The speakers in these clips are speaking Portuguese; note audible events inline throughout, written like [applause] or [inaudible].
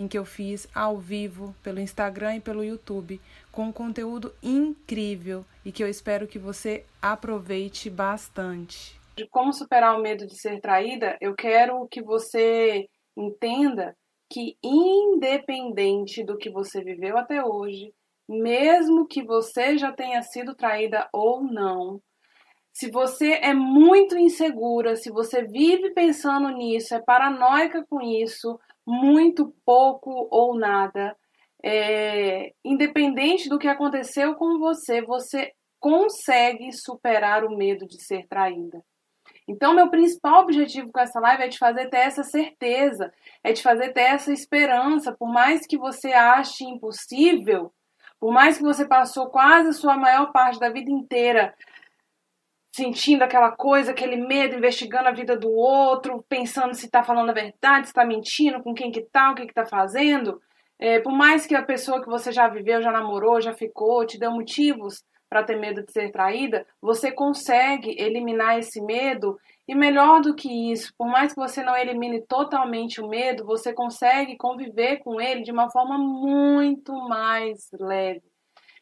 em que eu fiz ao vivo pelo Instagram e pelo YouTube, com um conteúdo incrível e que eu espero que você aproveite bastante. De como superar o medo de ser traída, eu quero que você entenda que, independente do que você viveu até hoje, mesmo que você já tenha sido traída ou não, se você é muito insegura, se você vive pensando nisso, é paranoica com isso, muito pouco ou nada, é, independente do que aconteceu com você, você consegue superar o medo de ser traída. Então, meu principal objetivo com essa live é te fazer ter essa certeza, é te fazer ter essa esperança, por mais que você ache impossível, por mais que você passou quase a sua maior parte da vida inteira sentindo aquela coisa, aquele medo, investigando a vida do outro, pensando se está falando a verdade, se está mentindo, com quem que tá, o que que tá fazendo. É, por mais que a pessoa que você já viveu, já namorou, já ficou, te deu motivos para ter medo de ser traída, você consegue eliminar esse medo e melhor do que isso, por mais que você não elimine totalmente o medo, você consegue conviver com ele de uma forma muito mais leve.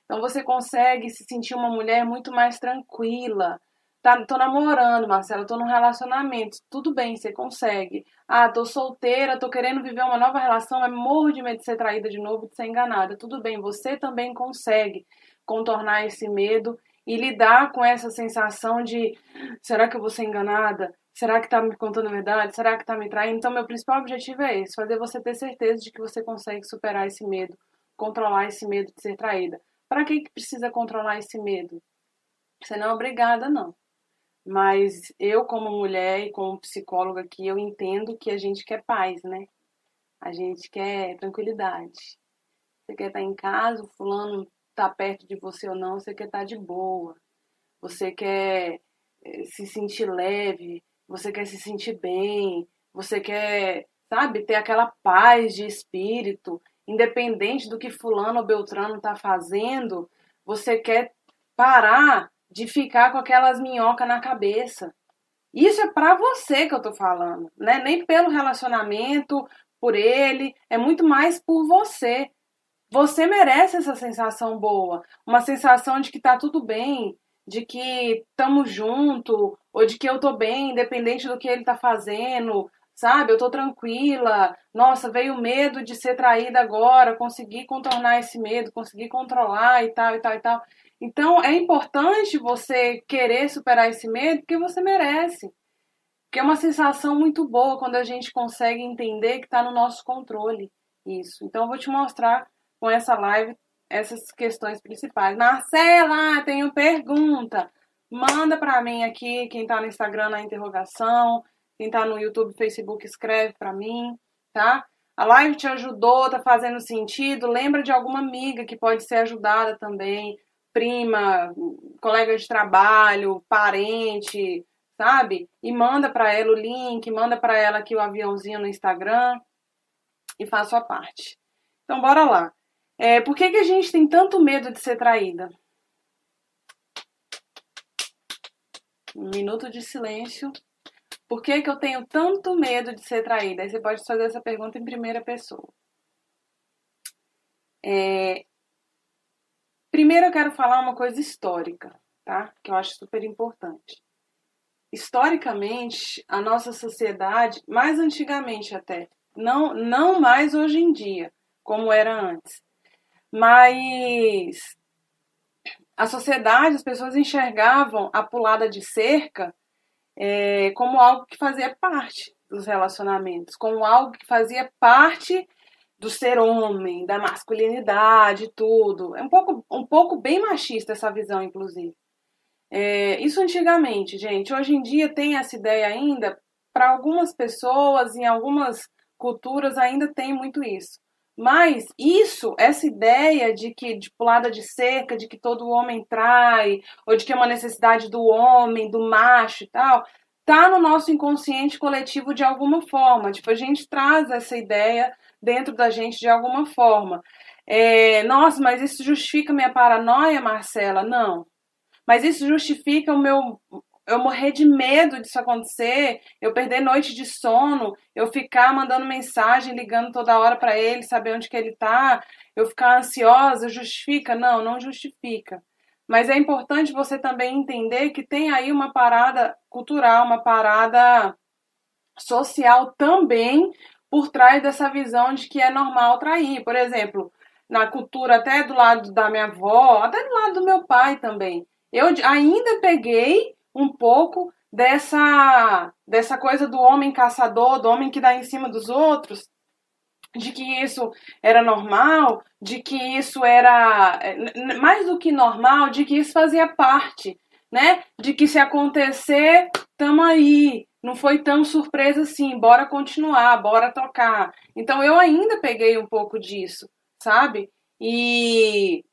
Então você consegue se sentir uma mulher muito mais tranquila, Tá, tô namorando, Marcela, tô num relacionamento. Tudo bem, você consegue. Ah, tô solteira, tô querendo viver uma nova relação, mas morro de medo de ser traída de novo, de ser enganada. Tudo bem, você também consegue contornar esse medo e lidar com essa sensação de será que eu vou ser enganada? Será que tá me contando a verdade? Será que tá me traindo? Então, meu principal objetivo é esse: fazer você ter certeza de que você consegue superar esse medo, controlar esse medo de ser traída. Para que, que precisa controlar esse medo? Você não é obrigada, não. Mas eu, como mulher e como psicóloga aqui, eu entendo que a gente quer paz, né? A gente quer tranquilidade. Você quer estar em casa, o fulano tá perto de você ou não, você quer estar de boa. Você quer eh, se sentir leve, você quer se sentir bem, você quer, sabe, ter aquela paz de espírito, independente do que fulano ou beltrano tá fazendo, você quer parar de ficar com aquelas minhocas na cabeça. Isso é para você que eu tô falando, né? Nem pelo relacionamento, por ele, é muito mais por você. Você merece essa sensação boa, uma sensação de que tá tudo bem, de que estamos junto, ou de que eu tô bem, independente do que ele tá fazendo, sabe? Eu tô tranquila. Nossa, veio medo de ser traída agora, consegui contornar esse medo, consegui controlar e tal e tal e tal. Então é importante você querer superar esse medo porque você merece. Porque é uma sensação muito boa quando a gente consegue entender que está no nosso controle isso. Então eu vou te mostrar com essa live essas questões principais. Marcela, tenho pergunta. Manda para mim aqui, quem está no Instagram na interrogação, quem está no YouTube, Facebook, escreve para mim, tá? A live te ajudou, tá fazendo sentido? Lembra de alguma amiga que pode ser ajudada também prima, colega de trabalho, parente, sabe? E manda para ela o link, manda para ela aqui o aviãozinho no Instagram e faça a parte. Então, bora lá. É, por que, que a gente tem tanto medo de ser traída? Um minuto de silêncio. Por que, que eu tenho tanto medo de ser traída? Aí você pode fazer essa pergunta em primeira pessoa. É, Primeiro eu quero falar uma coisa histórica, tá? Que eu acho super importante. Historicamente, a nossa sociedade, mais antigamente até, não, não mais hoje em dia, como era antes, mas a sociedade, as pessoas enxergavam a pulada de cerca é, como algo que fazia parte dos relacionamentos, como algo que fazia parte do ser homem, da masculinidade, tudo. É um pouco, um pouco bem machista essa visão, inclusive. É, isso antigamente, gente. Hoje em dia tem essa ideia ainda, para algumas pessoas, em algumas culturas ainda tem muito isso. Mas isso, essa ideia de que de pulada de cerca, de que todo homem trai, ou de que é uma necessidade do homem, do macho e tal, tá no nosso inconsciente coletivo de alguma forma. Tipo, a gente traz essa ideia dentro da gente de alguma forma. É, nossa, mas isso justifica minha paranoia, Marcela? Não. Mas isso justifica o meu eu morrer de medo disso acontecer, eu perder noite de sono, eu ficar mandando mensagem, ligando toda hora para ele, saber onde que ele tá, eu ficar ansiosa, justifica? Não, não justifica. Mas é importante você também entender que tem aí uma parada cultural, uma parada social também por trás dessa visão de que é normal trair. Por exemplo, na cultura até do lado da minha avó, até do lado do meu pai também. Eu ainda peguei um pouco dessa dessa coisa do homem caçador, do homem que dá em cima dos outros, de que isso era normal, de que isso era eh, mais do que normal, de que isso fazia parte, né? De que se acontecer, tamo aí. Não foi tão surpresa assim, bora continuar, bora tocar. Então eu ainda peguei um pouco disso, sabe? E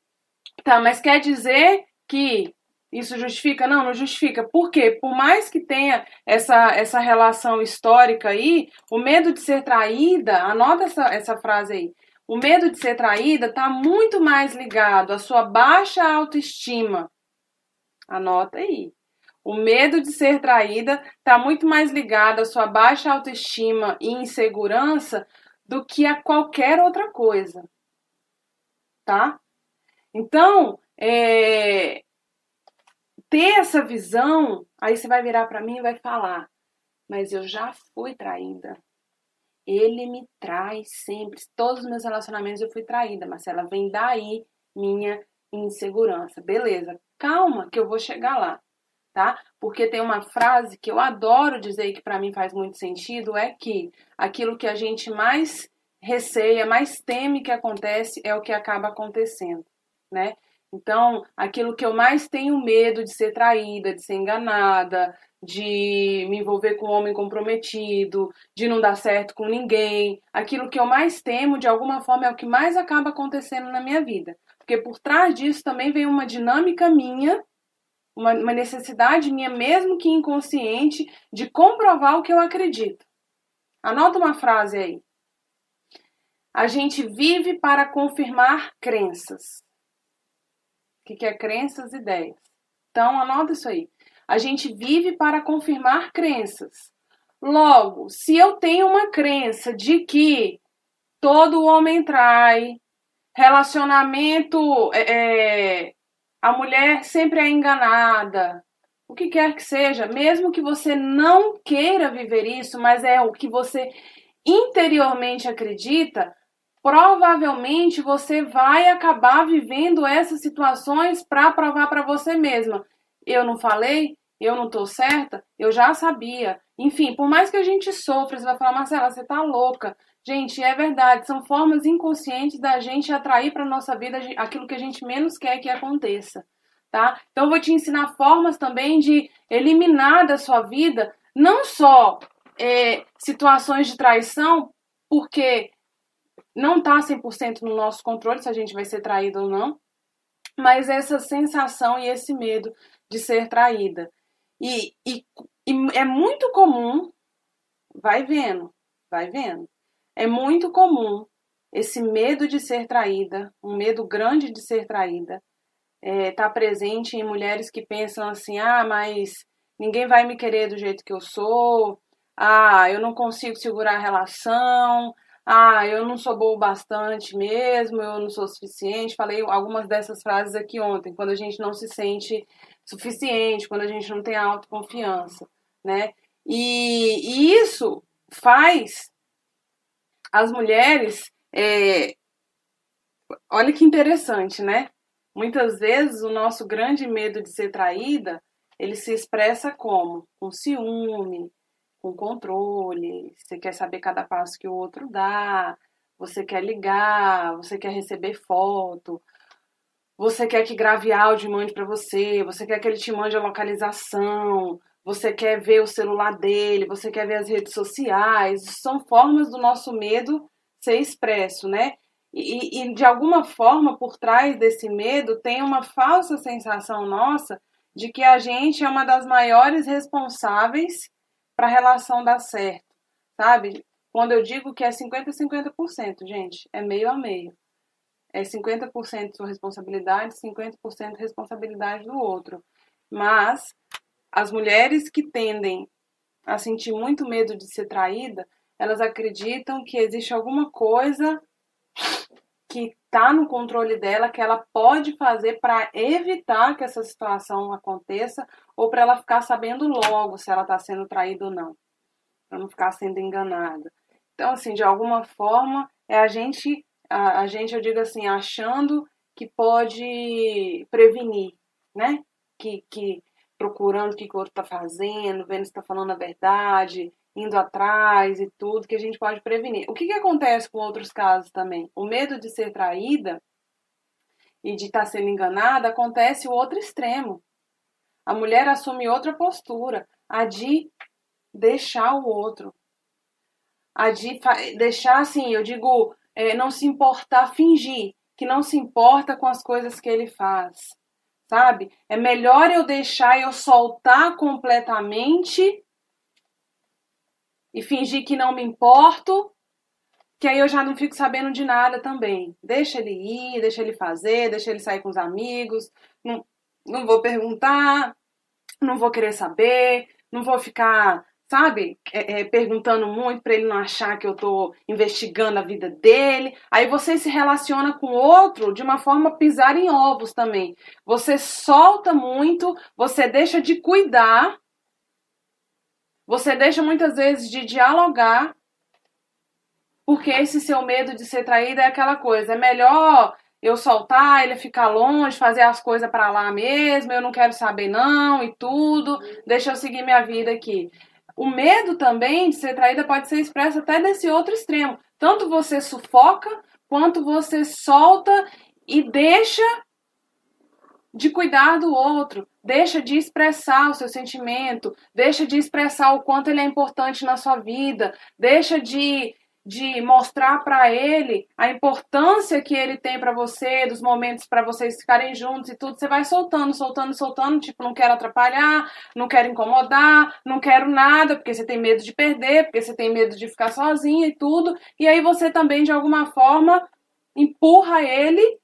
tá, mas quer dizer que isso justifica? Não, não justifica. Por quê? Por mais que tenha essa, essa relação histórica aí, o medo de ser traída, anota essa, essa frase aí. O medo de ser traída está muito mais ligado à sua baixa autoestima. Anota aí. O medo de ser traída está muito mais ligado à sua baixa autoestima e insegurança do que a qualquer outra coisa. Tá? Então, é, ter essa visão, aí você vai virar para mim e vai falar: Mas eu já fui traída. Ele me trai sempre. Todos os meus relacionamentos eu fui traída, Marcela. Vem daí minha insegurança. Beleza, calma que eu vou chegar lá, tá? Porque tem uma frase que eu adoro dizer e que para mim faz muito sentido: é que aquilo que a gente mais receia, mais teme que acontece é o que acaba acontecendo, né? Então, aquilo que eu mais tenho medo de ser traída, de ser enganada, de me envolver com um homem comprometido, de não dar certo com ninguém, aquilo que eu mais temo, de alguma forma, é o que mais acaba acontecendo na minha vida. Porque por trás disso também vem uma dinâmica minha, uma, uma necessidade minha, mesmo que inconsciente, de comprovar o que eu acredito. Anota uma frase aí. A gente vive para confirmar crenças que, que é crenças ideias. Então, anota isso aí. A gente vive para confirmar crenças. Logo, se eu tenho uma crença de que todo homem trai, relacionamento, é, é, a mulher sempre é enganada, o que quer que seja, mesmo que você não queira viver isso, mas é o que você interiormente acredita, provavelmente você vai acabar vivendo essas situações para provar para você mesma. Eu não falei, eu não tô certa, eu já sabia. Enfim, por mais que a gente sofra, você vai falar, Marcela, você tá louca. Gente, é verdade, são formas inconscientes da gente atrair para nossa vida aquilo que a gente menos quer que aconteça, tá? Então eu vou te ensinar formas também de eliminar da sua vida não só é, situações de traição, porque não está 100% no nosso controle se a gente vai ser traído ou não, mas essa sensação e esse medo de ser traída. E, e, e é muito comum, vai vendo, vai vendo, é muito comum esse medo de ser traída, um medo grande de ser traída, está é, tá presente em mulheres que pensam assim: ah, mas ninguém vai me querer do jeito que eu sou, ah, eu não consigo segurar a relação, ah, eu não sou boa bastante mesmo, eu não sou suficiente. Falei algumas dessas frases aqui ontem, quando a gente não se sente suficiente, quando a gente não tem autoconfiança, né? E, e isso faz as mulheres. É... Olha que interessante, né? Muitas vezes o nosso grande medo de ser traída ele se expressa como? Com ciúme, com controle, você quer saber cada passo que o outro dá, você quer ligar, você quer receber foto, você quer que grave áudio e mande para você, você quer que ele te mande a localização, você quer ver o celular dele, você quer ver as redes sociais. São formas do nosso medo ser expresso, né? E, e, de alguma forma, por trás desse medo, tem uma falsa sensação nossa de que a gente é uma das maiores responsáveis para a relação dar certo, sabe? Quando eu digo que é 50% 50%, gente, é meio a meio. É 50% sua responsabilidade, 50% responsabilidade do outro. Mas as mulheres que tendem a sentir muito medo de ser traída, elas acreditam que existe alguma coisa que está no controle dela, que ela pode fazer para evitar que essa situação aconteça ou para ela ficar sabendo logo se ela está sendo traída ou não, para não ficar sendo enganada. Então, assim, de alguma forma, é a gente, a, a gente, eu digo assim, achando que pode prevenir, né? Que, que procurando o que, que o outro está fazendo, vendo se está falando a verdade, indo atrás e tudo, que a gente pode prevenir. O que, que acontece com outros casos também? O medo de ser traída e de estar tá sendo enganada acontece o outro extremo. A mulher assume outra postura, a de deixar o outro. A de deixar, assim, eu digo, é, não se importar, fingir que não se importa com as coisas que ele faz, sabe? É melhor eu deixar eu soltar completamente e fingir que não me importo, que aí eu já não fico sabendo de nada também. Deixa ele ir, deixa ele fazer, deixa ele sair com os amigos, não, não vou perguntar, não vou querer saber, não vou ficar, sabe, é, é, perguntando muito para ele não achar que eu tô investigando a vida dele. Aí você se relaciona com o outro de uma forma pisar em ovos também. Você solta muito, você deixa de cuidar você deixa muitas vezes de dialogar, porque esse seu medo de ser traída é aquela coisa. É melhor eu soltar, ele ficar longe, fazer as coisas para lá mesmo, eu não quero saber não e tudo, deixa eu seguir minha vida aqui. O medo também de ser traída pode ser expresso até nesse outro extremo. Tanto você sufoca, quanto você solta e deixa de cuidar do outro, deixa de expressar o seu sentimento, deixa de expressar o quanto ele é importante na sua vida, deixa de, de mostrar para ele a importância que ele tem para você, dos momentos para vocês ficarem juntos e tudo. Você vai soltando, soltando, soltando, tipo, não quero atrapalhar, não quero incomodar, não quero nada, porque você tem medo de perder, porque você tem medo de ficar sozinha e tudo. E aí você também, de alguma forma, empurra ele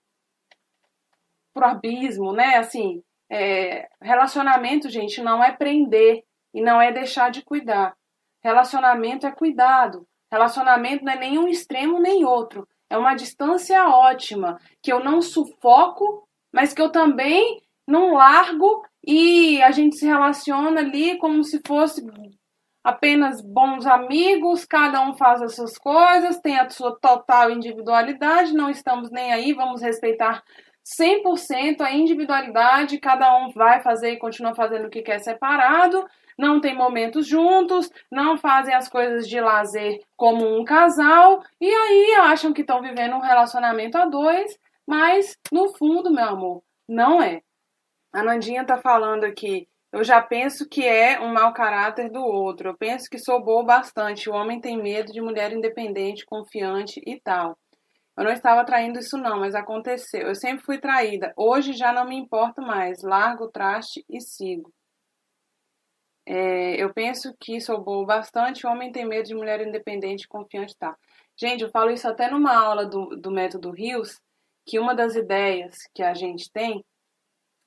pro abismo, né? Assim, é, relacionamento, gente, não é prender e não é deixar de cuidar. Relacionamento é cuidado. Relacionamento não é nenhum extremo nem outro. É uma distância ótima, que eu não sufoco, mas que eu também não largo e a gente se relaciona ali como se fosse apenas bons amigos, cada um faz as suas coisas, tem a sua total individualidade, não estamos nem aí, vamos respeitar 100% a individualidade, cada um vai fazer e continua fazendo o que quer separado, não tem momentos juntos, não fazem as coisas de lazer como um casal, e aí acham que estão vivendo um relacionamento a dois, mas no fundo, meu amor, não é. A Nandinha tá falando aqui, eu já penso que é um mau caráter do outro, eu penso que sou boa bastante, o homem tem medo de mulher independente, confiante e tal. Eu não estava traindo isso não, mas aconteceu. Eu sempre fui traída. Hoje já não me importo mais. Largo o traste e sigo. É, eu penso que sou boa bastante. O homem tem medo de mulher independente, confiante, tá? Gente, eu falo isso até numa aula do, do método Rios, que uma das ideias que a gente tem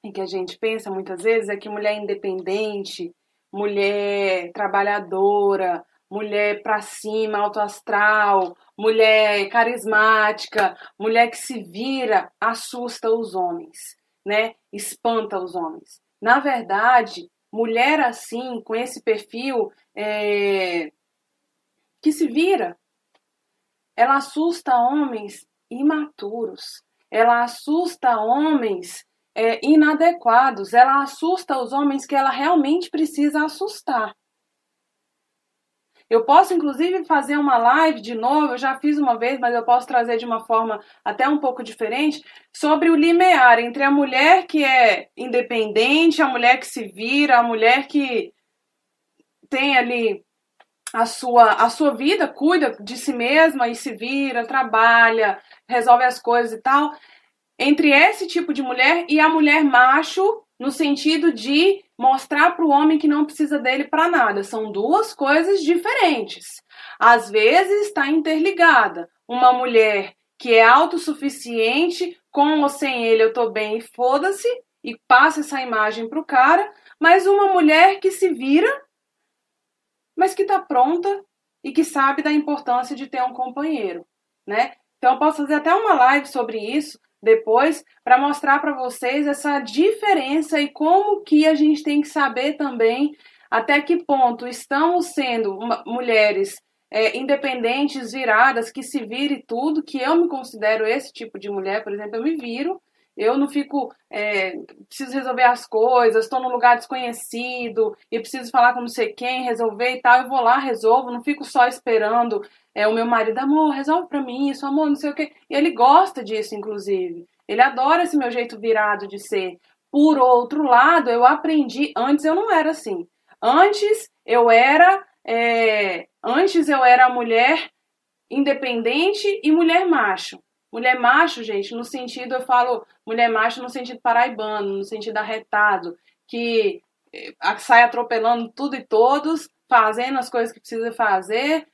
e que a gente pensa muitas vezes é que mulher independente, mulher trabalhadora, mulher pra cima, alto astral, mulher carismática, mulher que se vira, assusta os homens, né? Espanta os homens. Na verdade, mulher assim, com esse perfil, é... que se vira, ela assusta homens imaturos, ela assusta homens é, inadequados, ela assusta os homens que ela realmente precisa assustar. Eu posso, inclusive, fazer uma live de novo, eu já fiz uma vez, mas eu posso trazer de uma forma até um pouco diferente, sobre o limiar entre a mulher que é independente, a mulher que se vira, a mulher que tem ali a sua, a sua vida, cuida de si mesma e se vira, trabalha, resolve as coisas e tal, entre esse tipo de mulher e a mulher macho, no sentido de mostrar para o homem que não precisa dele para nada. São duas coisas diferentes. Às vezes está interligada. Uma mulher que é autossuficiente, com ou sem ele eu tô bem e foda-se, e passa essa imagem pro cara, mas uma mulher que se vira, mas que tá pronta e que sabe da importância de ter um companheiro, né? Então eu posso fazer até uma live sobre isso depois para mostrar para vocês essa diferença e como que a gente tem que saber também até que ponto estamos sendo mulheres é, independentes, viradas, que se vire tudo, que eu me considero esse tipo de mulher, por exemplo, eu me viro, eu não fico, é, preciso resolver as coisas, estou num lugar desconhecido e preciso falar com não sei quem, resolver e tal, eu vou lá, resolvo, não fico só esperando é, o meu marido, amor, resolve pra mim isso, amor, não sei o quê. E ele gosta disso, inclusive. Ele adora esse meu jeito virado de ser. Por outro lado, eu aprendi, antes eu não era assim. Antes eu era é, antes eu era mulher independente e mulher macho. Mulher macho, gente, no sentido, eu falo mulher macho no sentido paraibano, no sentido arretado, que é, sai atropelando tudo e todos, fazendo as coisas que precisa fazer,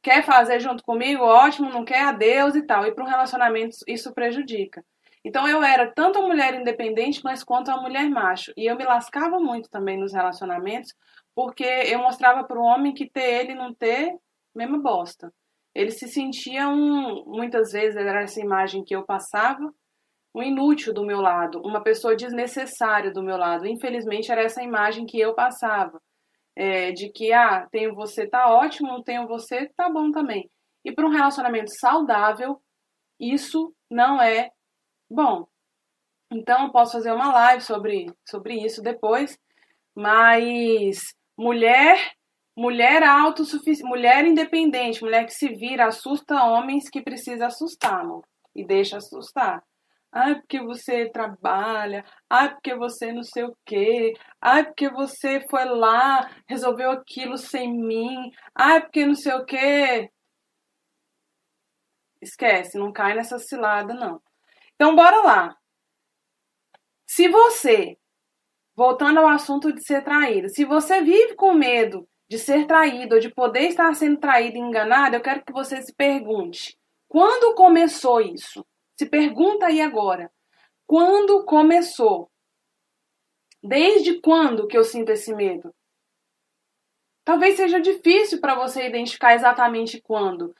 quer fazer junto comigo, ótimo, não quer, adeus e tal. E para um relacionamento isso prejudica. Então eu era tanto a mulher independente, mas quanto a mulher macho. E eu me lascava muito também nos relacionamentos, porque eu mostrava para o homem que ter ele não ter, mesma bosta. Ele se sentia um, muitas vezes era essa imagem que eu passava, um inútil do meu lado, uma pessoa desnecessária do meu lado. Infelizmente era essa imagem que eu passava, é, de que ah, tenho você tá ótimo, tenho você tá bom também. E para um relacionamento saudável, isso não é bom. Então, eu posso fazer uma live sobre, sobre isso depois, mas Mulher, mulher autossuficiente, mulher independente, mulher que se vira, assusta homens que precisa assustar, amor. E deixa assustar. Ai, porque você trabalha. Ai, porque você não sei o quê. Ai, porque você foi lá, resolveu aquilo sem mim. Ai, porque não sei o quê. Esquece, não cai nessa cilada, não. Então, bora lá. Se você voltando ao assunto de ser traído, se você vive com medo de ser traído ou de poder estar sendo traído e enganado, eu quero que você se pergunte: quando começou isso? Se pergunta aí agora. Quando começou? Desde quando que eu sinto esse medo? Talvez seja difícil para você identificar exatamente quando,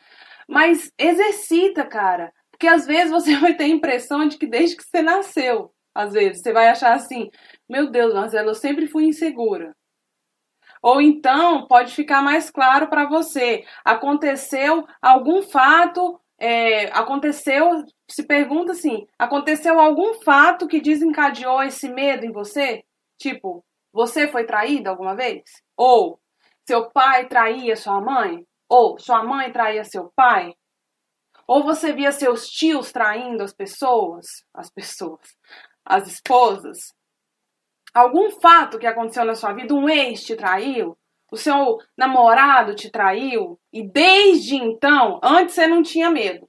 mas exercita, cara, porque às vezes você [laughs] vai ter a impressão de que desde que você nasceu, às vezes você vai achar assim, meu Deus, Marcelo, eu sempre fui insegura. Ou então pode ficar mais claro para você: aconteceu algum fato, é, aconteceu, se pergunta assim, aconteceu algum fato que desencadeou esse medo em você? Tipo, você foi traída alguma vez? Ou seu pai traía sua mãe? Ou sua mãe traía seu pai? Ou você via seus tios traindo as pessoas? As pessoas, as esposas? Algum fato que aconteceu na sua vida, um ex te traiu, o seu namorado te traiu, e desde então, antes você não tinha medo.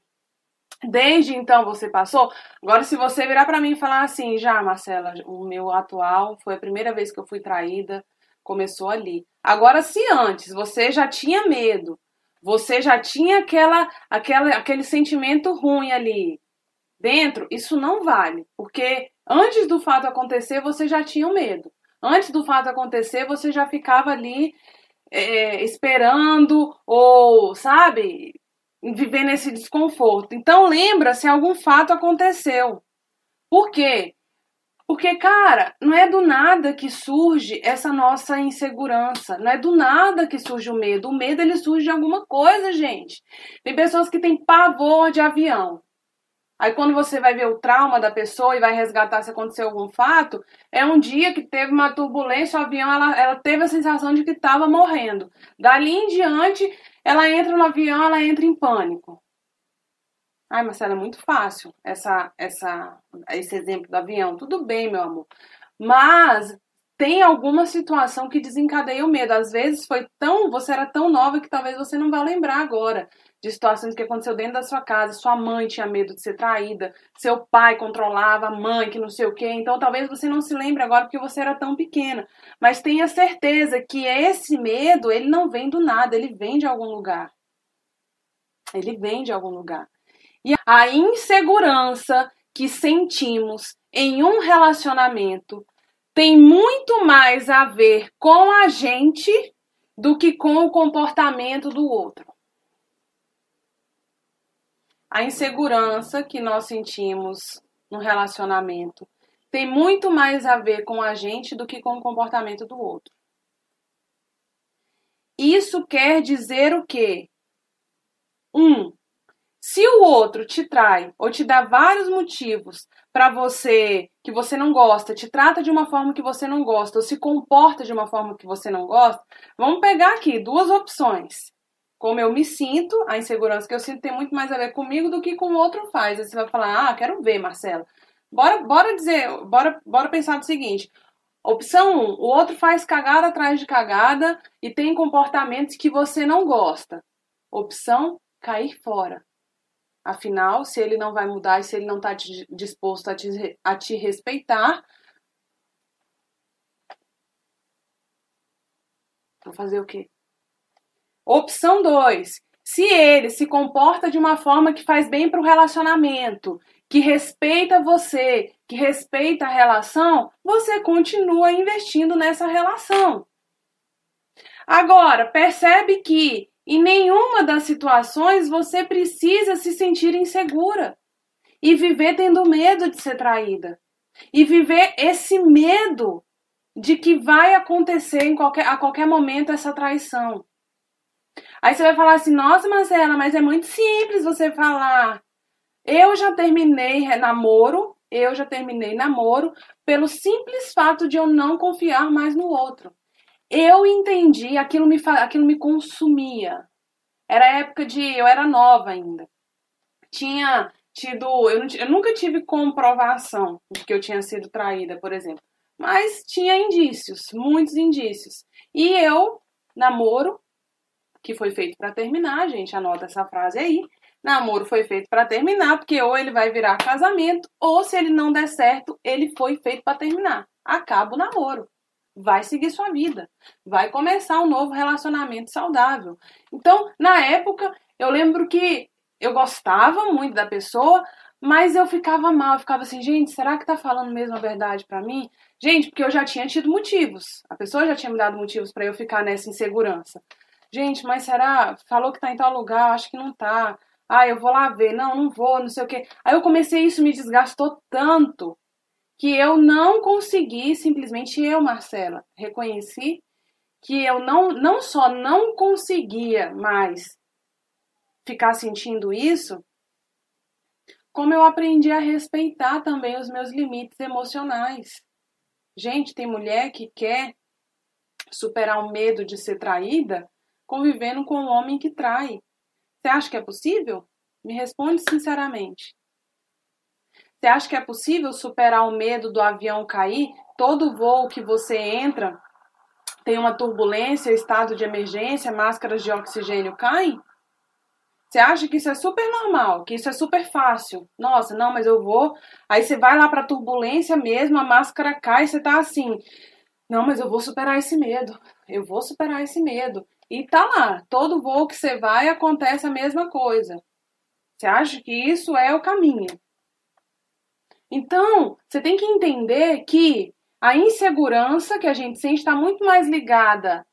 Desde então você passou. Agora, se você virar para mim e falar assim, já, Marcela, o meu atual foi a primeira vez que eu fui traída, começou ali. Agora, se antes você já tinha medo, você já tinha aquela, aquela, aquele sentimento ruim ali dentro, isso não vale, porque Antes do fato acontecer, você já tinha medo. Antes do fato acontecer, você já ficava ali é, esperando ou, sabe, vivendo esse desconforto. Então, lembra se algum fato aconteceu. Por quê? Porque, cara, não é do nada que surge essa nossa insegurança. Não é do nada que surge o medo. O medo, ele surge de alguma coisa, gente. Tem pessoas que têm pavor de avião. Aí quando você vai ver o trauma da pessoa e vai resgatar se aconteceu algum fato, é um dia que teve uma turbulência, o avião, ela, ela teve a sensação de que estava morrendo. Dali em diante, ela entra no avião, ela entra em pânico. Ai, Marcela, é muito fácil essa, essa, esse exemplo do avião. Tudo bem, meu amor. Mas tem alguma situação que desencadeia o medo. Às vezes foi tão, você era tão nova que talvez você não vá lembrar agora de situações que aconteceu dentro da sua casa. Sua mãe tinha medo de ser traída, seu pai controlava a mãe, que não sei o quê. Então talvez você não se lembre agora porque você era tão pequena. Mas tenha certeza que esse medo, ele não vem do nada, ele vem de algum lugar. Ele vem de algum lugar. E a insegurança que sentimos em um relacionamento tem muito mais a ver com a gente do que com o comportamento do outro. A insegurança que nós sentimos no relacionamento tem muito mais a ver com a gente do que com o comportamento do outro. Isso quer dizer o quê? Um, se o outro te trai ou te dá vários motivos para você que você não gosta, te trata de uma forma que você não gosta ou se comporta de uma forma que você não gosta, vamos pegar aqui duas opções. Como eu me sinto, a insegurança que eu sinto tem muito mais a ver comigo do que com o outro faz. Aí você vai falar: "Ah, quero ver, Marcela". Bora, bora dizer, bora, bora pensar no seguinte: Opção 1, um, o outro faz cagada atrás de cagada e tem comportamentos que você não gosta. Opção cair fora. Afinal, se ele não vai mudar e se ele não está disposto a te, a te respeitar, vou fazer o quê? Opção 2. Se ele se comporta de uma forma que faz bem para o relacionamento, que respeita você, que respeita a relação, você continua investindo nessa relação. Agora, percebe que em nenhuma das situações você precisa se sentir insegura e viver tendo medo de ser traída. E viver esse medo de que vai acontecer em qualquer, a qualquer momento essa traição. Aí você vai falar assim: nossa, Marcela, mas é muito simples você falar. Eu já terminei namoro, eu já terminei namoro pelo simples fato de eu não confiar mais no outro eu entendi, aquilo me, aquilo me consumia. Era época de. Eu era nova ainda. Tinha tido. Eu, eu nunca tive comprovação de que eu tinha sido traída, por exemplo. Mas tinha indícios, muitos indícios. E eu, namoro, que foi feito para terminar, gente, anota essa frase aí. Namoro foi feito para terminar, porque ou ele vai virar casamento, ou se ele não der certo, ele foi feito para terminar. Acaba o namoro vai seguir sua vida, vai começar um novo relacionamento saudável. Então, na época, eu lembro que eu gostava muito da pessoa, mas eu ficava mal, eu ficava assim, gente, será que tá falando mesmo a verdade para mim? Gente, porque eu já tinha tido motivos. A pessoa já tinha me dado motivos para eu ficar nessa insegurança. Gente, mas será? Falou que tá em tal lugar, acho que não tá. Ah, eu vou lá ver. Não, não vou, não sei o quê. Aí eu comecei, isso me desgastou tanto que eu não consegui, simplesmente eu, Marcela, reconheci que eu não, não só não conseguia mais ficar sentindo isso, como eu aprendi a respeitar também os meus limites emocionais. Gente, tem mulher que quer superar o medo de ser traída convivendo com um homem que trai. Você acha que é possível? Me responde sinceramente. Você acha que é possível superar o medo do avião cair? Todo voo que você entra tem uma turbulência, estado de emergência, máscaras de oxigênio caem? Você acha que isso é super normal, que isso é super fácil? Nossa, não, mas eu vou. Aí você vai lá para turbulência mesmo, a máscara cai, você tá assim. Não, mas eu vou superar esse medo. Eu vou superar esse medo. E tá lá, todo voo que você vai acontece a mesma coisa. Você acha que isso é o caminho? Então, você tem que entender que a insegurança que a gente sente está muito mais ligada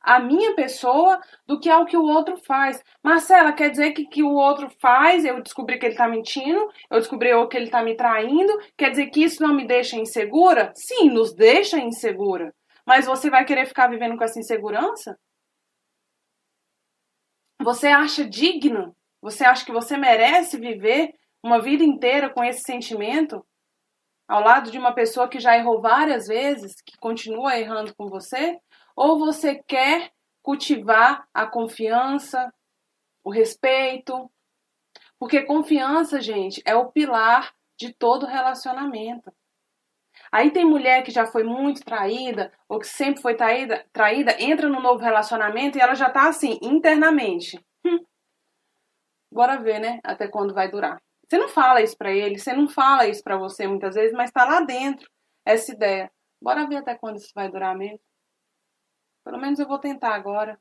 à minha pessoa do que ao que o outro faz. Marcela, quer dizer que que o outro faz, eu descobri que ele está mentindo, eu descobri que ele está me traindo, quer dizer que isso não me deixa insegura? Sim, nos deixa insegura. Mas você vai querer ficar vivendo com essa insegurança? Você acha digno? Você acha que você merece viver uma vida inteira com esse sentimento, ao lado de uma pessoa que já errou várias vezes, que continua errando com você? Ou você quer cultivar a confiança, o respeito? Porque confiança, gente, é o pilar de todo relacionamento. Aí tem mulher que já foi muito traída, ou que sempre foi traída, traída entra no novo relacionamento e ela já tá assim, internamente. Hum. Bora ver, né? Até quando vai durar. Você não fala isso para ele, você não fala isso para você muitas vezes, mas tá lá dentro essa ideia. Bora ver até quando isso vai durar mesmo. Pelo menos eu vou tentar agora.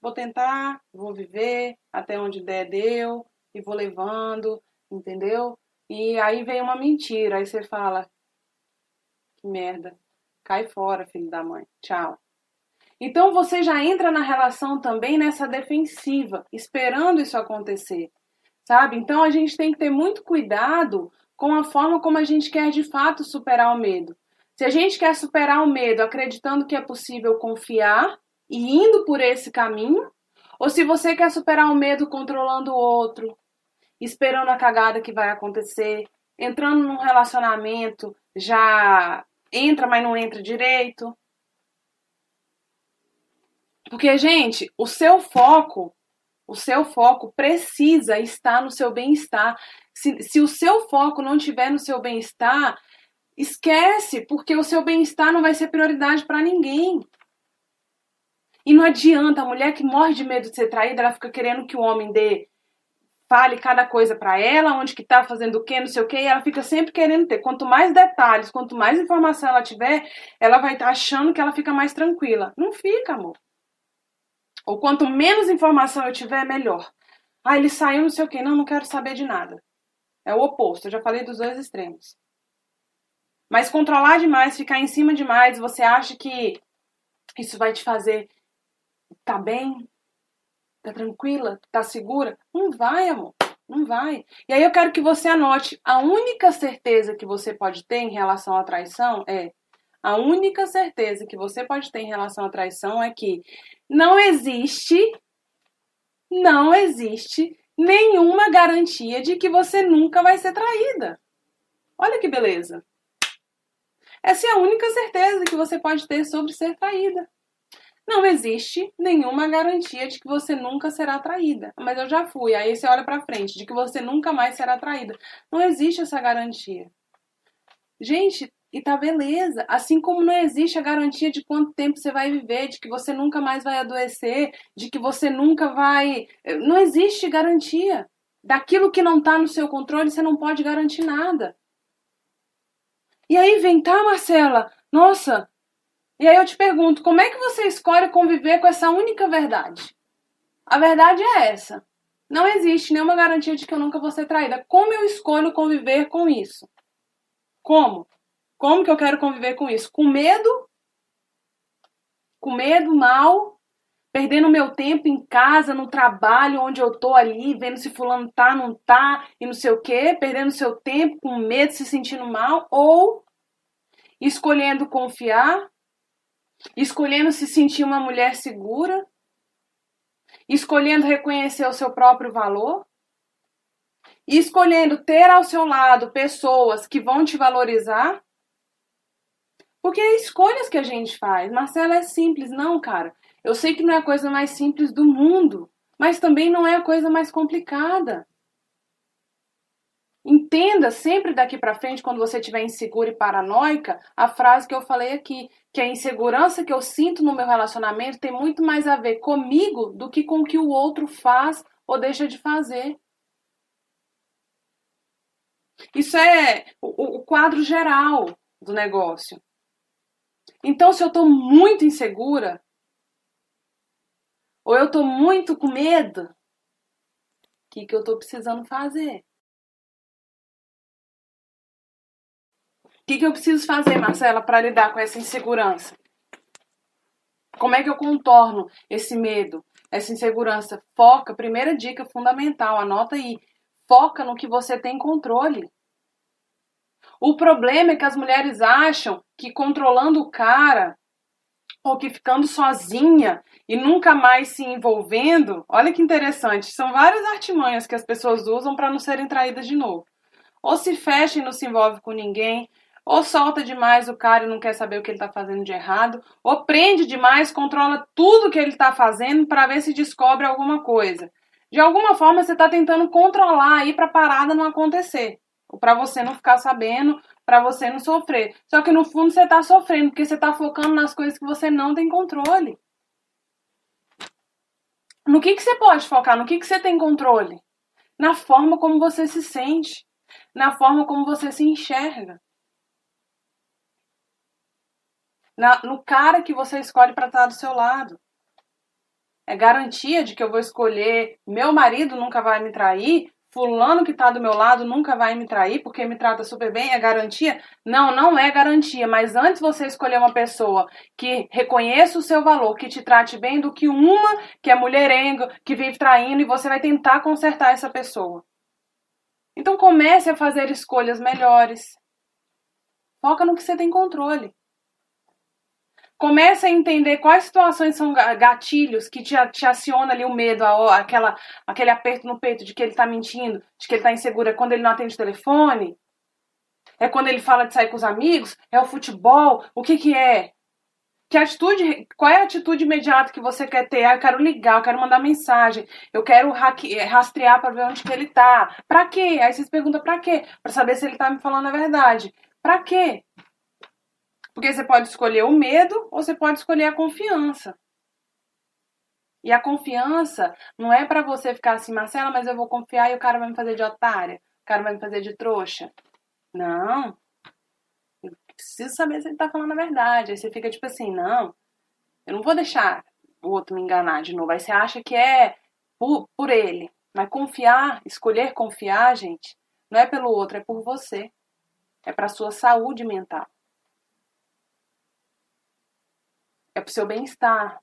Vou tentar, vou viver até onde der deu e vou levando, entendeu? E aí vem uma mentira, aí você fala: que merda. Cai fora, filho da mãe. Tchau. Então você já entra na relação também nessa defensiva, esperando isso acontecer. Sabe? Então a gente tem que ter muito cuidado com a forma como a gente quer de fato superar o medo. Se a gente quer superar o medo acreditando que é possível confiar e indo por esse caminho, ou se você quer superar o medo controlando o outro, esperando a cagada que vai acontecer, entrando num relacionamento, já entra, mas não entra direito. Porque, gente, o seu foco, o seu foco precisa estar no seu bem-estar. Se, se o seu foco não estiver no seu bem-estar, esquece, porque o seu bem-estar não vai ser prioridade para ninguém. E não adianta, a mulher que morre de medo de ser traída, ela fica querendo que o homem dê fale cada coisa para ela, onde que tá fazendo o quê, não sei o quê, e ela fica sempre querendo ter. Quanto mais detalhes, quanto mais informação ela tiver, ela vai estar tá achando que ela fica mais tranquila. Não fica, amor. Ou quanto menos informação eu tiver, melhor. Ah, ele saiu, não sei o quê. Não, não quero saber de nada. É o oposto. Eu já falei dos dois extremos. Mas controlar demais, ficar em cima demais, você acha que isso vai te fazer tá bem, Tá tranquila? Tá segura? Não vai, amor. Não vai. E aí eu quero que você anote: a única certeza que você pode ter em relação à traição é. A única certeza que você pode ter em relação à traição é que não existe, não existe nenhuma garantia de que você nunca vai ser traída. Olha que beleza. Essa é a única certeza que você pode ter sobre ser traída. Não existe nenhuma garantia de que você nunca será traída. Mas eu já fui. Aí você olha para frente, de que você nunca mais será traída. Não existe essa garantia. Gente, e tá beleza. Assim como não existe a garantia de quanto tempo você vai viver, de que você nunca mais vai adoecer, de que você nunca vai. Não existe garantia. Daquilo que não tá no seu controle, você não pode garantir nada. E aí vem, tá, Marcela? Nossa, e aí eu te pergunto, como é que você escolhe conviver com essa única verdade? A verdade é essa. Não existe nenhuma garantia de que eu nunca vou ser traída. Como eu escolho conviver com isso? Como? Como que eu quero conviver com isso? Com medo? Com medo, mal? Perdendo meu tempo em casa, no trabalho, onde eu tô ali, vendo se fulano tá, não tá, e não sei o quê, perdendo seu tempo com medo, se sentindo mal, ou escolhendo confiar, escolhendo se sentir uma mulher segura, escolhendo reconhecer o seu próprio valor, e escolhendo ter ao seu lado pessoas que vão te valorizar. Porque é escolhas que a gente faz. Marcela é simples, não, cara. Eu sei que não é a coisa mais simples do mundo, mas também não é a coisa mais complicada. Entenda sempre daqui para frente, quando você estiver insegura e paranoica, a frase que eu falei aqui, que a insegurança que eu sinto no meu relacionamento tem muito mais a ver comigo do que com o que o outro faz ou deixa de fazer. Isso é o, o quadro geral do negócio. Então, se eu estou muito insegura, ou eu estou muito com medo, o que, que eu estou precisando fazer? O que, que eu preciso fazer, Marcela, para lidar com essa insegurança? Como é que eu contorno esse medo, essa insegurança? Foca, primeira dica fundamental, anota aí. Foca no que você tem controle. O problema é que as mulheres acham que controlando o cara ou que ficando sozinha e nunca mais se envolvendo, olha que interessante, são várias artimanhas que as pessoas usam para não serem traídas de novo. Ou se fecha e não se envolve com ninguém, ou solta demais o cara e não quer saber o que ele está fazendo de errado, ou prende demais, controla tudo que ele está fazendo para ver se descobre alguma coisa. De alguma forma você está tentando controlar aí para a parada não acontecer, ou para você não ficar sabendo, para você não sofrer. Só que no fundo você tá sofrendo porque você tá focando nas coisas que você não tem controle. No que, que você pode focar? No que, que você tem controle? Na forma como você se sente, na forma como você se enxerga. Na, no cara que você escolhe para estar do seu lado. É garantia de que eu vou escolher meu marido nunca vai me trair, fulano que está do meu lado nunca vai me trair porque me trata super bem, é garantia? Não, não é garantia, mas antes você escolher uma pessoa que reconheça o seu valor, que te trate bem, do que uma que é mulherenga, que vive traindo e você vai tentar consertar essa pessoa. Então comece a fazer escolhas melhores. Foca no que você tem controle. Comece a entender quais situações são gatilhos que te, te aciona ali o medo, a, aquela, aquele aperto no peito de que ele está mentindo, de que ele está inseguro. É quando ele não atende o telefone? É quando ele fala de sair com os amigos? É o futebol? O que que é? Que atitude, qual é a atitude imediata que você quer ter? Ah, eu quero ligar, eu quero mandar mensagem, eu quero rastrear para ver onde que ele tá. Para quê? Aí vocês perguntam para quê? Para saber se ele tá me falando a verdade. Para quê? Porque você pode escolher o medo ou você pode escolher a confiança. E a confiança não é para você ficar assim, Marcela, mas eu vou confiar e o cara vai me fazer de otária, o cara vai me fazer de trouxa. Não. Eu preciso saber se ele tá falando a verdade. Aí você fica tipo assim, não, eu não vou deixar o outro me enganar de novo. Aí você acha que é por, por ele. Mas confiar, escolher confiar, gente, não é pelo outro, é por você. É para sua saúde mental. É para o seu bem-estar.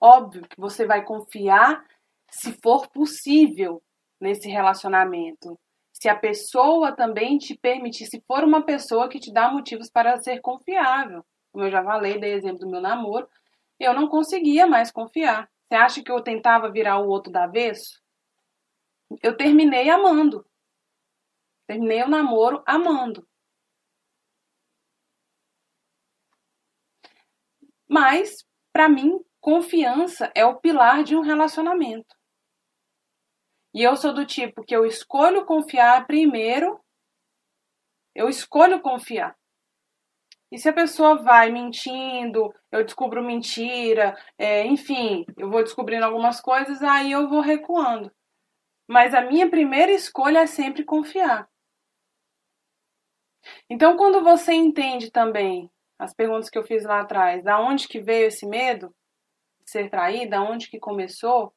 Óbvio que você vai confiar se for possível nesse relacionamento. Se a pessoa também te permitir, se for uma pessoa que te dá motivos para ser confiável. Como eu já falei, dei exemplo do meu namoro, eu não conseguia mais confiar. Você acha que eu tentava virar o outro da avesso? Eu terminei amando. Terminei o namoro amando. Mas, para mim, confiança é o pilar de um relacionamento. E eu sou do tipo que eu escolho confiar primeiro, eu escolho confiar. E se a pessoa vai mentindo, eu descubro mentira, é, enfim, eu vou descobrindo algumas coisas, aí eu vou recuando. Mas a minha primeira escolha é sempre confiar. Então, quando você entende também as perguntas que eu fiz lá atrás, da onde que veio esse medo de ser traída, da onde que começou,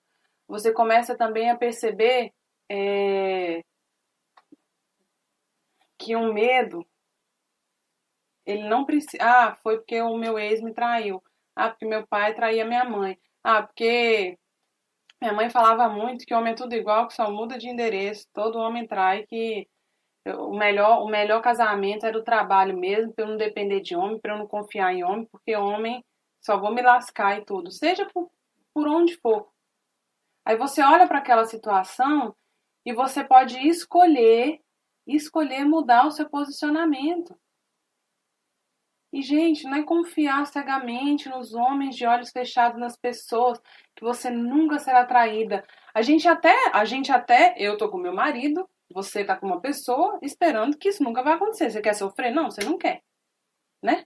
você começa também a perceber é, que um medo, ele não precisa, ah, foi porque o meu ex me traiu, ah, porque meu pai traía minha mãe, ah, porque minha mãe falava muito que homem é tudo igual, que só muda de endereço, todo homem trai, que o melhor, o melhor casamento era o trabalho mesmo, para eu não depender de homem, para eu não confiar em homem, porque homem só vou me lascar e tudo, seja por, por onde for. Aí você olha para aquela situação e você pode escolher, escolher mudar o seu posicionamento. E, gente, não é confiar cegamente nos homens de olhos fechados nas pessoas, que você nunca será traída. A gente até, a gente até, eu tô com meu marido, você tá com uma pessoa esperando que isso nunca vai acontecer. Você quer sofrer? Não, você não quer. Né?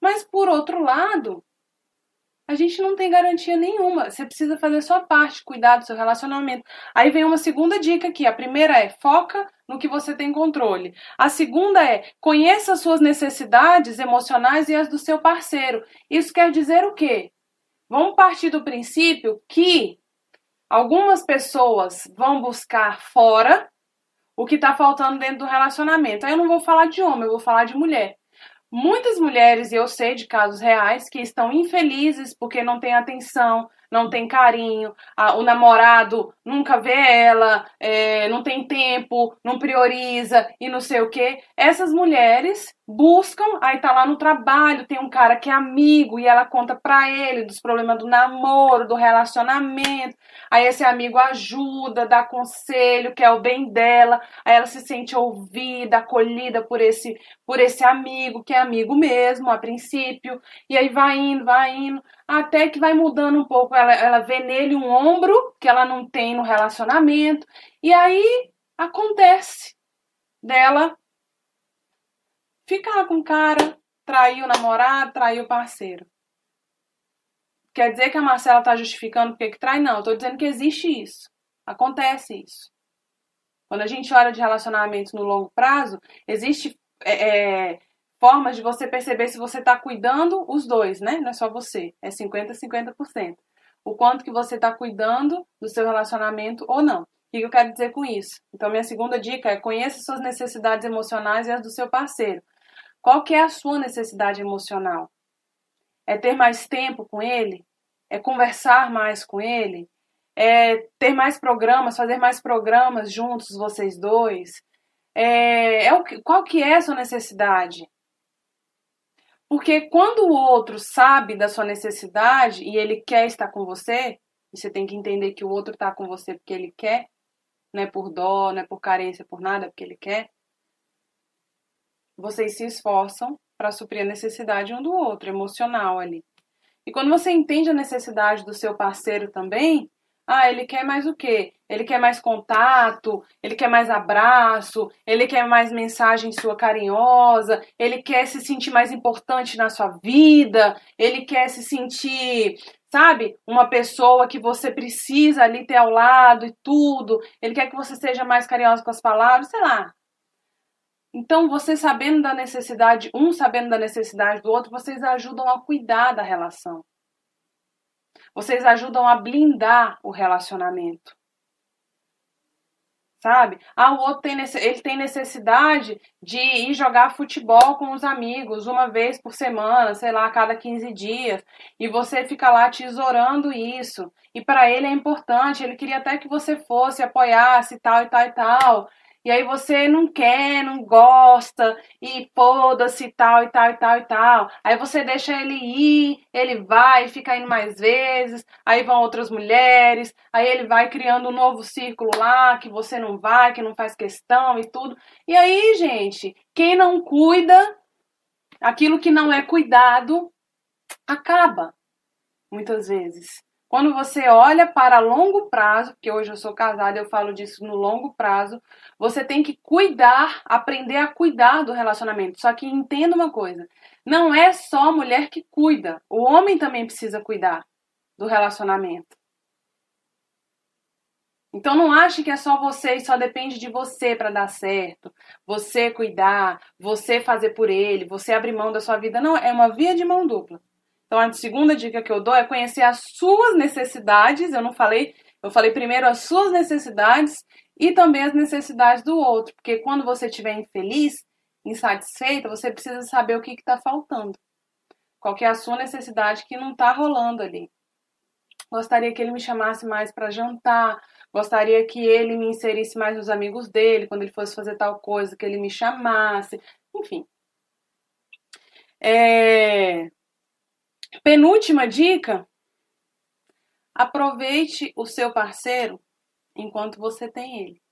Mas por outro lado, a gente não tem garantia nenhuma. Você precisa fazer sua parte, cuidar do seu relacionamento. Aí vem uma segunda dica aqui. A primeira é foca no que você tem controle. A segunda é conheça as suas necessidades emocionais e as do seu parceiro. Isso quer dizer o quê? Vamos partir do princípio que algumas pessoas vão buscar fora o que está faltando dentro do relacionamento. Aí eu não vou falar de homem, eu vou falar de mulher. Muitas mulheres, eu sei de casos reais, que estão infelizes porque não têm atenção, não tem carinho, a, o namorado nunca vê ela, é, não tem tempo, não prioriza e não sei o que. Essas mulheres buscam, aí tá lá no trabalho, tem um cara que é amigo e ela conta pra ele dos problemas do namoro, do relacionamento. Aí esse amigo ajuda, dá conselho, que é o bem dela. Aí ela se sente ouvida, acolhida por esse por esse amigo, que é amigo mesmo a princípio. E aí vai indo, vai indo, até que vai mudando um pouco. Ela, ela vê nele um ombro que ela não tem no relacionamento. E aí acontece dela ficar com o cara, trair o namorado, trair o parceiro. Quer dizer que a Marcela está justificando porque que trai? Não, tô dizendo que existe isso. Acontece isso. Quando a gente olha de relacionamentos no longo prazo, existe é, é, formas de você perceber se você está cuidando os dois, né? Não é só você, é 50, 50%. O quanto que você está cuidando do seu relacionamento ou não. O que eu quero dizer com isso? Então, minha segunda dica é conheça suas necessidades emocionais e as do seu parceiro. Qual que é a sua necessidade emocional? É ter mais tempo com ele? É conversar mais com ele? É ter mais programas, fazer mais programas juntos, vocês dois? É, é o que, qual que é a sua necessidade? Porque quando o outro sabe da sua necessidade e ele quer estar com você, você tem que entender que o outro está com você porque ele quer, não é por dó, não é por carência, por nada, porque ele quer. Vocês se esforçam para suprir a necessidade um do outro, emocional ali. E quando você entende a necessidade do seu parceiro também, ah, ele quer mais o quê? Ele quer mais contato, ele quer mais abraço, ele quer mais mensagem sua carinhosa, ele quer se sentir mais importante na sua vida, ele quer se sentir, sabe, uma pessoa que você precisa ali ter ao lado e tudo. Ele quer que você seja mais carinhosa com as palavras, sei lá. Então, você sabendo da necessidade, um sabendo da necessidade do outro, vocês ajudam a cuidar da relação. Vocês ajudam a blindar o relacionamento. Sabe? Ah, o outro tem, ele tem necessidade de ir jogar futebol com os amigos uma vez por semana, sei lá, a cada 15 dias, e você fica lá tesourando isso. E para ele é importante, ele queria até que você fosse, apoiasse tal e tal e tal. E aí você não quer, não gosta, e foda-se tal, e tal, e tal, e tal. Aí você deixa ele ir, ele vai, fica indo mais vezes, aí vão outras mulheres, aí ele vai criando um novo círculo lá, que você não vai, que não faz questão e tudo. E aí, gente, quem não cuida, aquilo que não é cuidado, acaba, muitas vezes. Quando você olha para longo prazo, porque hoje eu sou casada, eu falo disso no longo prazo, você tem que cuidar, aprender a cuidar do relacionamento. Só que entenda uma coisa: não é só a mulher que cuida, o homem também precisa cuidar do relacionamento. Então não ache que é só você e só depende de você para dar certo. Você cuidar, você fazer por ele, você abrir mão da sua vida. Não, é uma via de mão dupla. Então, a segunda dica que eu dou é conhecer as suas necessidades. Eu não falei, eu falei primeiro as suas necessidades e também as necessidades do outro, porque quando você estiver infeliz, insatisfeita, você precisa saber o que está faltando. Qual é a sua necessidade que não está rolando ali. Gostaria que ele me chamasse mais para jantar, gostaria que ele me inserisse mais nos amigos dele, quando ele fosse fazer tal coisa, que ele me chamasse, enfim. É... Penúltima dica: aproveite o seu parceiro enquanto você tem ele.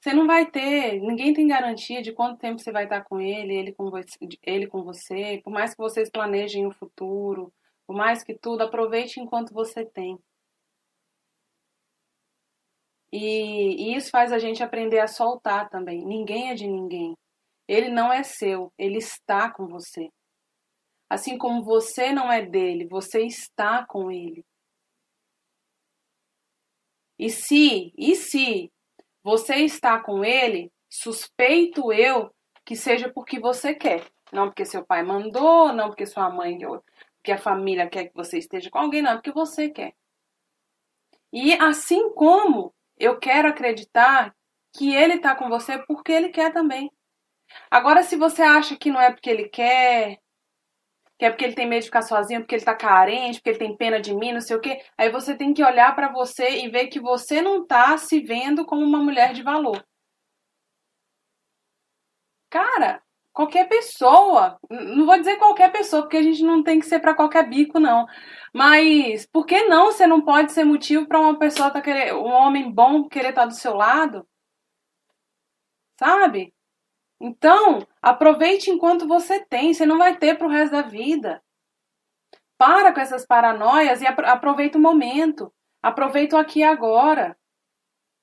Você não vai ter, ninguém tem garantia de quanto tempo você vai estar com ele, ele com você, ele com você. Por mais que vocês planejem o futuro, por mais que tudo, aproveite enquanto você tem. E, e isso faz a gente aprender a soltar também. Ninguém é de ninguém. Ele não é seu, ele está com você. Assim como você não é dele, você está com ele. E se, e se você está com ele, suspeito eu que seja porque você quer. Não porque seu pai mandou, não porque sua mãe, porque a família quer que você esteja com alguém, não, é porque você quer. E assim como eu quero acreditar que ele está com você porque ele quer também. Agora, se você acha que não é porque ele quer, que é porque ele tem medo de ficar sozinho, porque ele tá carente, porque ele tem pena de mim, não sei o quê. Aí você tem que olhar para você e ver que você não tá se vendo como uma mulher de valor. Cara, qualquer pessoa, não vou dizer qualquer pessoa, porque a gente não tem que ser para qualquer bico, não. Mas por que não você não pode ser motivo para uma pessoa tá querer, um homem bom querer estar tá do seu lado? Sabe? Então, aproveite enquanto você tem, você não vai ter para o resto da vida. Para com essas paranoias e aproveita o momento. Aproveita o aqui e agora.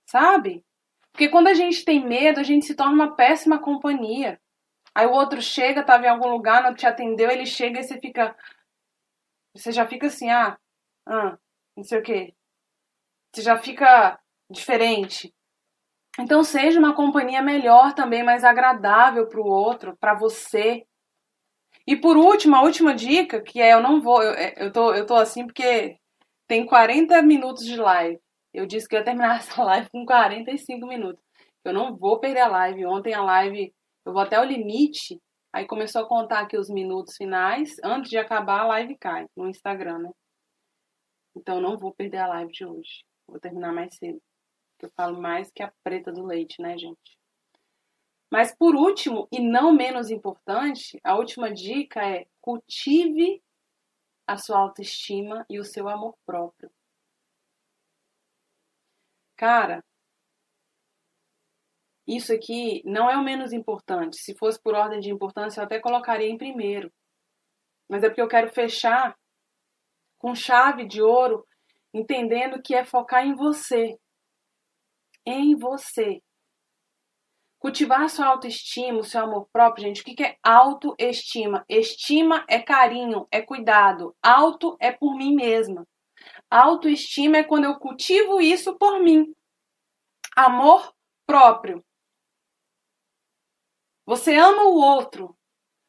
Sabe? Porque quando a gente tem medo, a gente se torna uma péssima companhia. Aí o outro chega, tava em algum lugar, não te atendeu, ele chega e você fica. Você já fica assim, ah, ah, não sei o quê. Você já fica diferente. Então seja uma companhia melhor também, mais agradável para o outro, para você. E por último, a última dica, que é eu não vou, eu, é, eu, tô, eu tô assim porque tem 40 minutos de live. Eu disse que ia terminar [laughs] essa live com 45 minutos. Eu não vou perder a live. Ontem a live, eu vou até o limite. Aí começou a contar aqui os minutos finais. Antes de acabar, a live cai no Instagram, né? Então não vou perder a live de hoje. Vou terminar mais cedo. Eu falo mais que a preta do leite, né, gente? Mas por último, e não menos importante, a última dica é cultive a sua autoestima e o seu amor próprio. Cara, isso aqui não é o menos importante. Se fosse por ordem de importância, eu até colocaria em primeiro. Mas é porque eu quero fechar com chave de ouro, entendendo que é focar em você. Em você. Cultivar sua autoestima, seu amor próprio, gente. O que é autoestima? Estima é carinho, é cuidado. Auto é por mim mesma. Autoestima é quando eu cultivo isso por mim. Amor próprio. Você ama o outro.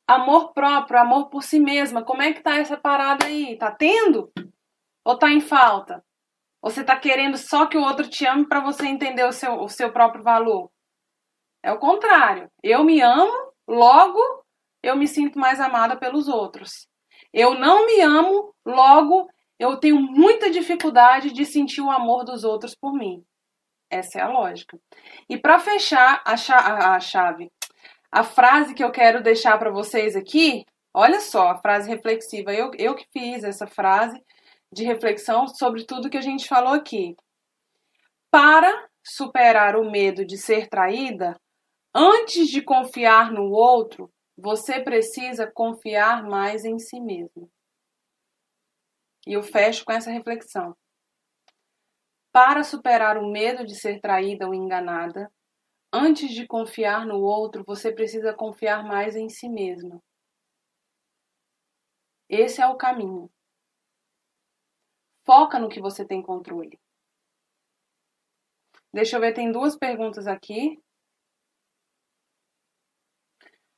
Amor próprio, amor por si mesma. Como é que tá essa parada aí? Tá tendo? Ou tá em falta? Ou você tá querendo só que o outro te ame para você entender o seu, o seu próprio valor? É o contrário. Eu me amo, logo eu me sinto mais amada pelos outros. Eu não me amo, logo eu tenho muita dificuldade de sentir o amor dos outros por mim. Essa é a lógica. E para fechar a, a chave, a frase que eu quero deixar para vocês aqui, olha só, a frase reflexiva. Eu, eu que fiz essa frase de reflexão sobre tudo que a gente falou aqui. Para superar o medo de ser traída, Antes de confiar no outro, você precisa confiar mais em si mesmo. E eu fecho com essa reflexão. Para superar o medo de ser traída ou enganada, antes de confiar no outro, você precisa confiar mais em si mesma. Esse é o caminho. Foca no que você tem controle. Deixa eu ver, tem duas perguntas aqui.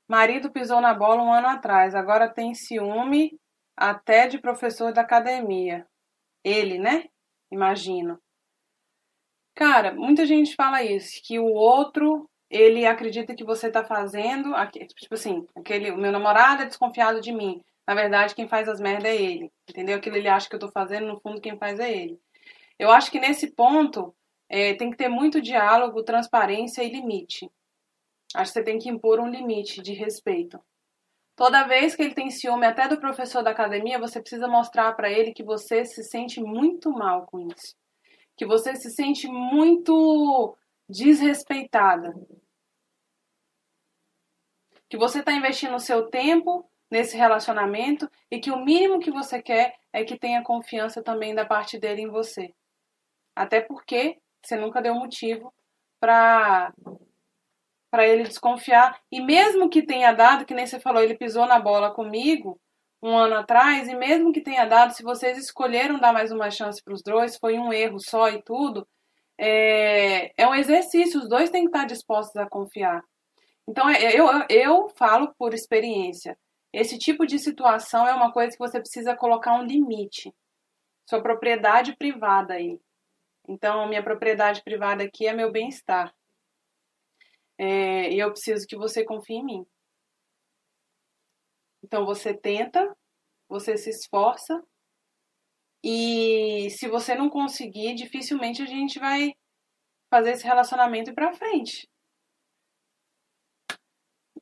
Marido pisou na bola um ano atrás, agora tem ciúme até de professor da academia. Ele, né? Imagino. Cara, muita gente fala isso, que o outro, ele acredita que você tá fazendo, tipo assim, aquele, o meu namorado é desconfiado de mim. Na verdade, quem faz as merdas é ele. Entendeu? Aquilo ele acha que eu tô fazendo, no fundo, quem faz é ele. Eu acho que nesse ponto é, tem que ter muito diálogo, transparência e limite. Acho que você tem que impor um limite de respeito. Toda vez que ele tem ciúme até do professor da academia, você precisa mostrar para ele que você se sente muito mal com isso. Que você se sente muito desrespeitada. Que você está investindo o seu tempo nesse relacionamento e que o mínimo que você quer é que tenha confiança também da parte dele em você. Até porque você nunca deu motivo para para ele desconfiar. E mesmo que tenha dado, que nem você falou, ele pisou na bola comigo um ano atrás, e mesmo que tenha dado, se vocês escolheram dar mais uma chance para os dois, foi um erro só e tudo, é, é um exercício, os dois têm que estar dispostos a confiar. Então, é, eu, eu falo por experiência. Esse tipo de situação é uma coisa que você precisa colocar um limite. Sua propriedade privada aí. Então, minha propriedade privada aqui é meu bem-estar. É, e eu preciso que você confie em mim. Então você tenta, você se esforça, e se você não conseguir, dificilmente a gente vai fazer esse relacionamento pra frente.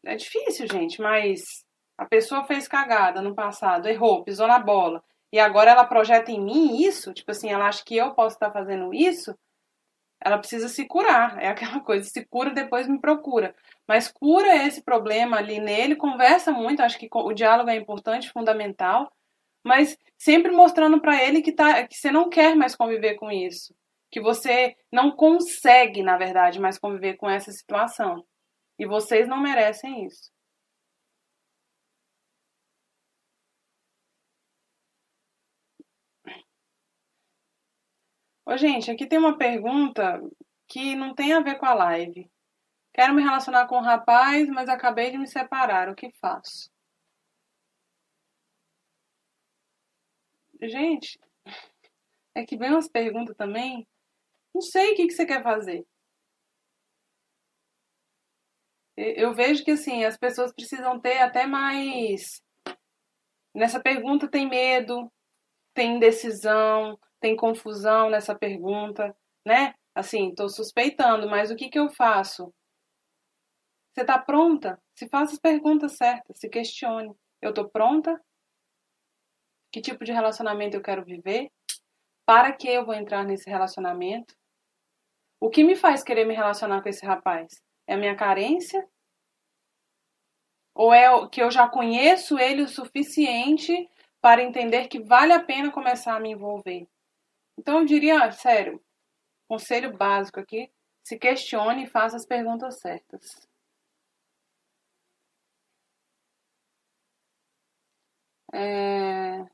É difícil, gente, mas a pessoa fez cagada no passado, errou, pisou na bola, e agora ela projeta em mim isso, tipo assim, ela acha que eu posso estar fazendo isso, ela precisa se curar. É aquela [laughs] coisa, se cura, depois me procura. Mas cura esse problema ali nele, conversa muito, acho que o diálogo é importante, fundamental, mas sempre mostrando para ele que, tá, que você não quer mais conviver com isso. que você não consegue, na verdade, mais conviver com essa situação. E vocês não merecem isso. Ô, gente, aqui tem uma pergunta que não tem a ver com a live. Quero me relacionar com um rapaz, mas acabei de me separar. O que faço? Gente, [laughs] é que vem umas perguntas também. Não sei o que, que você quer fazer. Eu vejo que assim, as pessoas precisam ter até mais. Nessa pergunta tem medo, tem indecisão, tem confusão nessa pergunta, né? Assim, estou suspeitando, mas o que, que eu faço? Você está pronta? Se faça as perguntas certas, se questione. Eu estou pronta? Que tipo de relacionamento eu quero viver? Para que eu vou entrar nesse relacionamento? O que me faz querer me relacionar com esse rapaz? É a minha carência? Ou é que eu já conheço ele o suficiente para entender que vale a pena começar a me envolver? Então eu diria, sério, conselho básico aqui, se questione e faça as perguntas certas. É...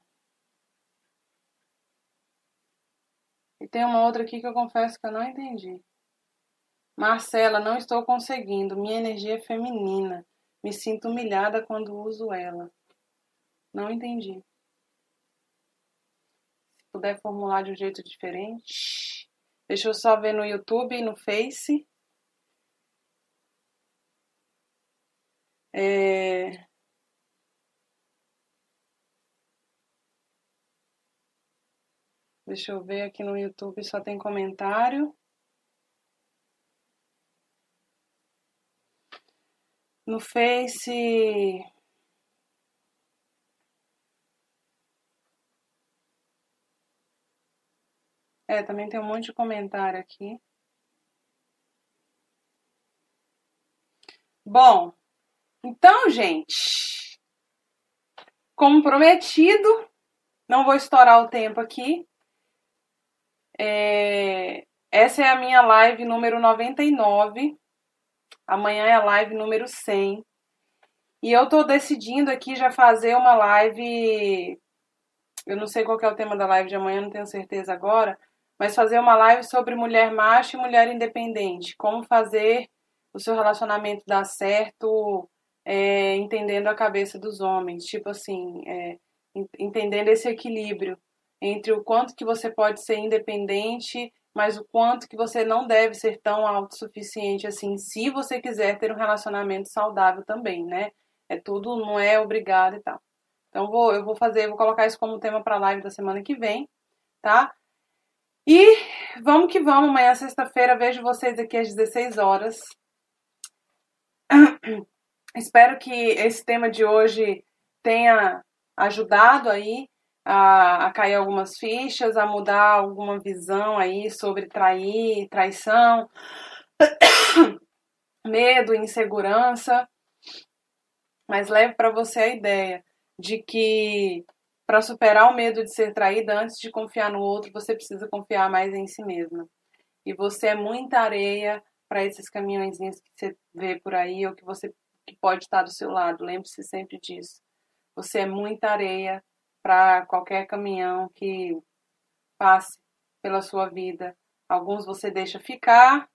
E tem uma outra aqui que eu confesso que eu não entendi. Marcela, não estou conseguindo. Minha energia é feminina. Me sinto humilhada quando uso ela. Não entendi. Puder formular de um jeito diferente. Deixa eu só ver no YouTube e no Face. É... Deixa eu ver aqui no YouTube, só tem comentário. No Face. É, também tem um monte de comentário aqui. Bom, então, gente, como prometido, não vou estourar o tempo aqui. É, essa é a minha live número 99. Amanhã é a live número 100. E eu tô decidindo aqui já fazer uma live. Eu não sei qual é o tema da live de amanhã, não tenho certeza agora. Mas fazer uma live sobre mulher macho e mulher independente. Como fazer o seu relacionamento dar certo, é, entendendo a cabeça dos homens. Tipo assim, é, entendendo esse equilíbrio entre o quanto que você pode ser independente, mas o quanto que você não deve ser tão autossuficiente assim, se você quiser ter um relacionamento saudável também, né? É tudo, não é obrigado e tal. Então vou, eu vou fazer, vou colocar isso como tema para a live da semana que vem, tá? E vamos que vamos, amanhã sexta-feira vejo vocês aqui às 16 horas. [clears throat] Espero que esse tema de hoje tenha ajudado aí a, a cair algumas fichas, a mudar alguma visão aí sobre trair, traição, [clears throat] medo, insegurança. Mas leve para você a ideia de que para superar o medo de ser traída, antes de confiar no outro, você precisa confiar mais em si mesma. E você é muita areia para esses caminhõezinhos que você vê por aí ou que você que pode estar do seu lado. Lembre-se sempre disso. Você é muita areia para qualquer caminhão que passe pela sua vida. Alguns você deixa ficar,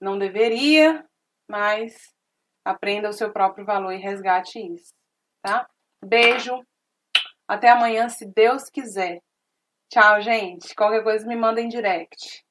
não deveria, mas aprenda o seu próprio valor e resgate isso, tá? Beijo. Até amanhã, se Deus quiser. Tchau, gente. Qualquer coisa me manda em direct.